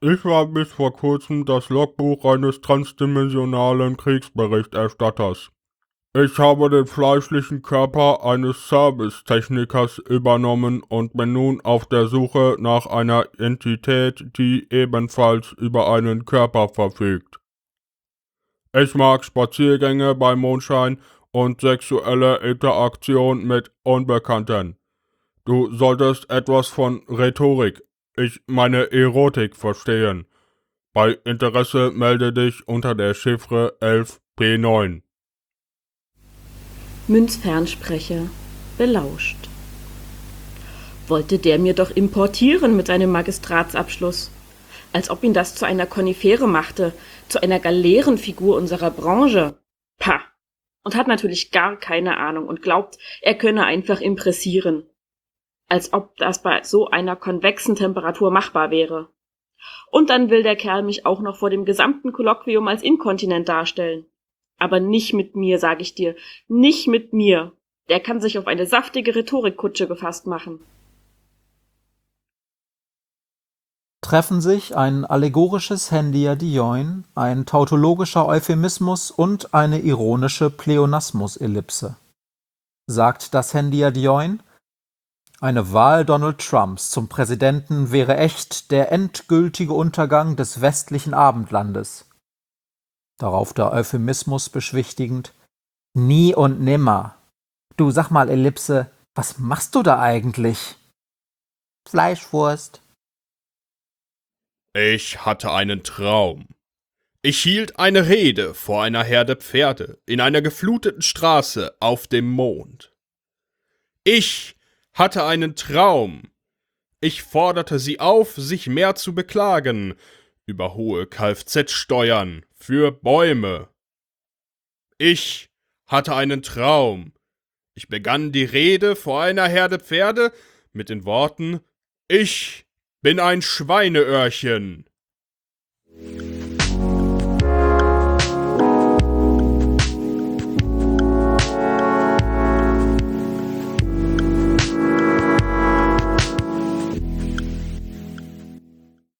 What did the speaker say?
Ich war bis vor kurzem das Logbuch eines transdimensionalen Kriegsberichterstatters. Ich habe den fleischlichen Körper eines Servicetechnikers übernommen und bin nun auf der Suche nach einer Entität, die ebenfalls über einen Körper verfügt. Ich mag Spaziergänge bei Mondschein und sexuelle Interaktion mit Unbekannten. Du solltest etwas von Rhetorik, ich meine Erotik, verstehen. Bei Interesse melde dich unter der Chiffre 11P9. Münzfernsprecher belauscht. Wollte der mir doch importieren mit seinem Magistratsabschluss. Als ob ihn das zu einer Konifere machte, zu einer Galeerenfigur unserer Branche. Pah! Und hat natürlich gar keine Ahnung und glaubt, er könne einfach impressieren. Als ob das bei so einer konvexen Temperatur machbar wäre. Und dann will der Kerl mich auch noch vor dem gesamten Kolloquium als inkontinent darstellen. Aber nicht mit mir, sag ich dir. Nicht mit mir. Der kann sich auf eine saftige Rhetorikkutsche gefasst machen. Treffen sich ein allegorisches Hendiadioin, ein tautologischer Euphemismus und eine ironische Pleonasmus-Ellipse. Sagt das Hendiadioin, eine Wahl Donald Trumps zum Präsidenten wäre echt der endgültige Untergang des westlichen Abendlandes. Darauf der Euphemismus beschwichtigend: Nie und nimmer. Du sag mal, Ellipse, was machst du da eigentlich? Fleischwurst. Ich hatte einen Traum. Ich hielt eine Rede vor einer Herde Pferde in einer gefluteten Straße auf dem Mond. Ich hatte einen Traum. Ich forderte sie auf, sich mehr zu beklagen über hohe Kfz-Steuern, für Bäume. Ich hatte einen Traum. Ich begann die Rede vor einer Herde Pferde mit den Worten Ich bin ein Schweineöhrchen.